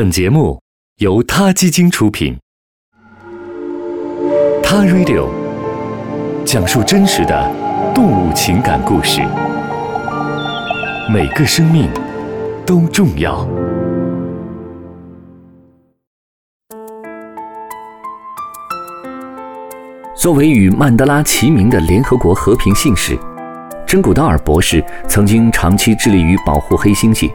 本节目由他基金出品，《他 Radio》讲述真实的动物情感故事，每个生命都重要。作为与曼德拉齐名的联合国和平信使，真古道尔博士曾经长期致力于保护黑猩猩。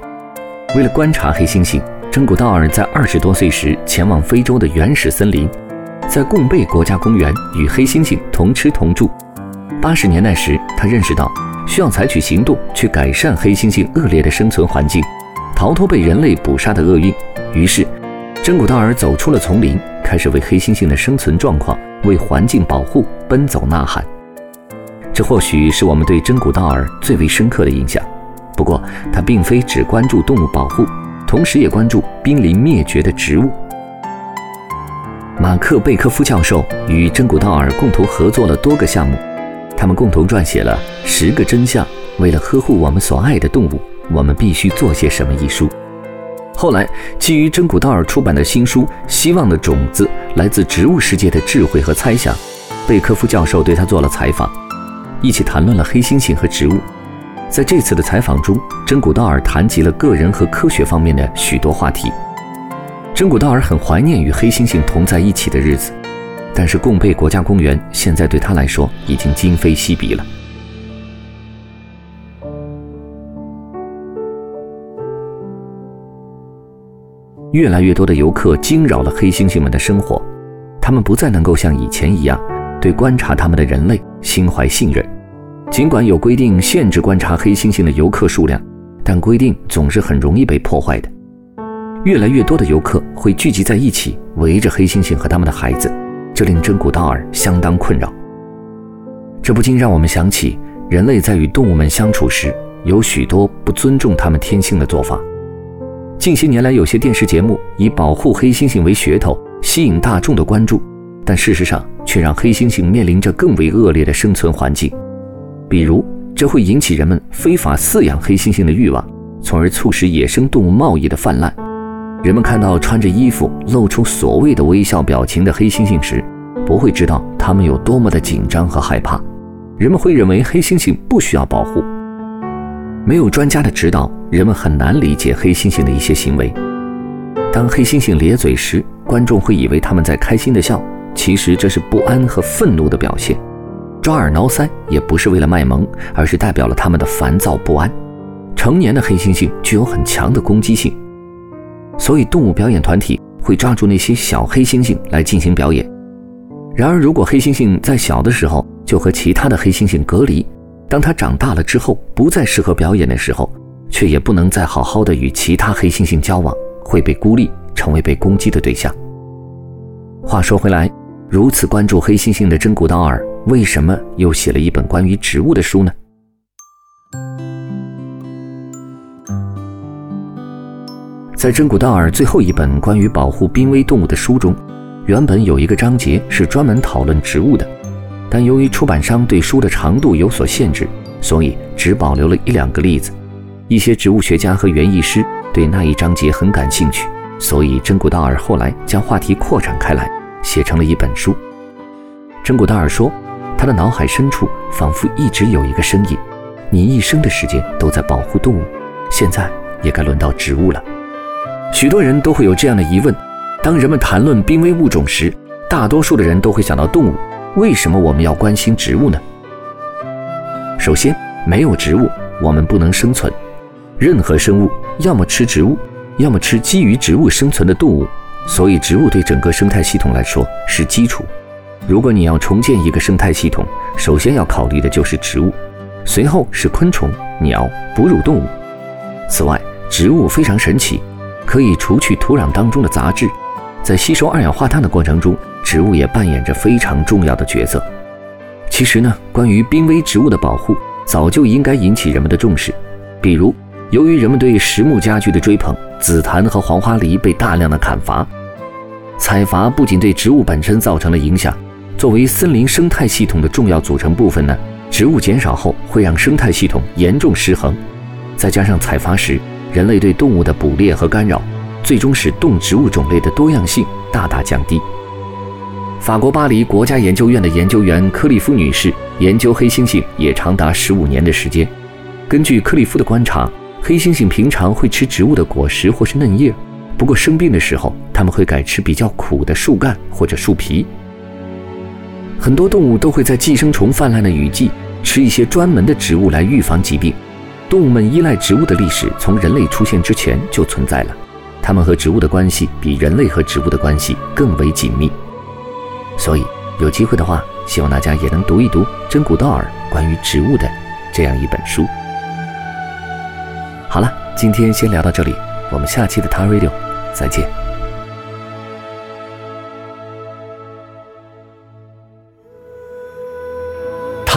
为了观察黑猩猩，真古道尔在二十多岁时前往非洲的原始森林，在贡贝国家公园与黑猩猩同吃同住。八十年代时，他认识到需要采取行动去改善黑猩猩恶劣的生存环境，逃脱被人类捕杀的厄运。于是，真古道尔走出了丛林，开始为黑猩猩的生存状况。为环境保护奔走呐喊，这或许是我们对真古道尔最为深刻的印象。不过，他并非只关注动物保护，同时也关注濒临灭绝的植物。马克·贝科夫教授与真古道尔共同合作了多个项目，他们共同撰写了《十个真相：为了呵护我们所爱的动物，我们必须做些什么》一书。后来，基于真古道尔出版的新书《希望的种子：来自植物世界的智慧和猜想》，贝科夫教授对他做了采访，一起谈论了黑猩猩和植物。在这次的采访中，真古道尔谈及了个人和科学方面的许多话题。真古道尔很怀念与黑猩猩同在一起的日子，但是贡贝国家公园现在对他来说已经今非昔比了。越来越多的游客惊扰了黑猩猩们的生活，他们不再能够像以前一样对观察他们的人类心怀信任。尽管有规定限制观察黑猩猩的游客数量，但规定总是很容易被破坏的。越来越多的游客会聚集在一起，围着黑猩猩和他们的孩子，这令真古道尔相当困扰。这不禁让我们想起，人类在与动物们相处时，有许多不尊重他们天性的做法。近些年来，有些电视节目以保护黑猩猩为噱头，吸引大众的关注，但事实上却让黑猩猩面临着更为恶劣的生存环境。比如，这会引起人们非法饲养黑猩猩的欲望，从而促使野生动物贸易的泛滥。人们看到穿着衣服、露出所谓的微笑表情的黑猩猩时，不会知道他们有多么的紧张和害怕。人们会认为黑猩猩不需要保护。没有专家的指导，人们很难理解黑猩猩的一些行为。当黑猩猩咧嘴时，观众会以为他们在开心的笑，其实这是不安和愤怒的表现。抓耳挠腮也不是为了卖萌，而是代表了他们的烦躁不安。成年的黑猩猩具有很强的攻击性，所以动物表演团体会抓住那些小黑猩猩来进行表演。然而，如果黑猩猩在小的时候就和其他的黑猩猩隔离，当它长大了之后，不再适合表演的时候，却也不能再好好的与其他黑猩猩交往，会被孤立，成为被攻击的对象。话说回来，如此关注黑猩猩的真古道尔，为什么又写了一本关于植物的书呢？在真古道尔最后一本关于保护濒危动物的书中，原本有一个章节是专门讨论植物的。但由于出版商对书的长度有所限制，所以只保留了一两个例子。一些植物学家和园艺师对那一章节很感兴趣，所以真古道尔后来将话题扩展开来，写成了一本书。真古道尔说，他的脑海深处仿佛一直有一个声音：“你一生的时间都在保护动物，现在也该轮到植物了。”许多人都会有这样的疑问：当人们谈论濒危物种时，大多数的人都会想到动物。为什么我们要关心植物呢？首先，没有植物，我们不能生存。任何生物要么吃植物，要么吃基于植物生存的动物，所以植物对整个生态系统来说是基础。如果你要重建一个生态系统，首先要考虑的就是植物，随后是昆虫、鸟、哺乳动物。此外，植物非常神奇，可以除去土壤当中的杂质，在吸收二氧化碳的过程中。植物也扮演着非常重要的角色。其实呢，关于濒危植物的保护，早就应该引起人们的重视。比如，由于人们对实木家具的追捧，紫檀和黄花梨被大量的砍伐。采伐不仅对植物本身造成了影响，作为森林生态系统的重要组成部分呢，植物减少后会让生态系统严重失衡。再加上采伐时人类对动物的捕猎和干扰，最终使动植物种类的多样性大大降低。法国巴黎国家研究院的研究员克利夫女士研究黑猩猩也长达十五年的时间。根据克利夫的观察，黑猩猩平常会吃植物的果实或是嫩叶，不过生病的时候，它们会改吃比较苦的树干或者树皮。很多动物都会在寄生虫泛滥的雨季吃一些专门的植物来预防疾病。动物们依赖植物的历史从人类出现之前就存在了，它们和植物的关系比人类和植物的关系更为紧密。所以，有机会的话，希望大家也能读一读真古道尔关于植物的这样一本书。好了，今天先聊到这里，我们下期的 Ta Radio 再见。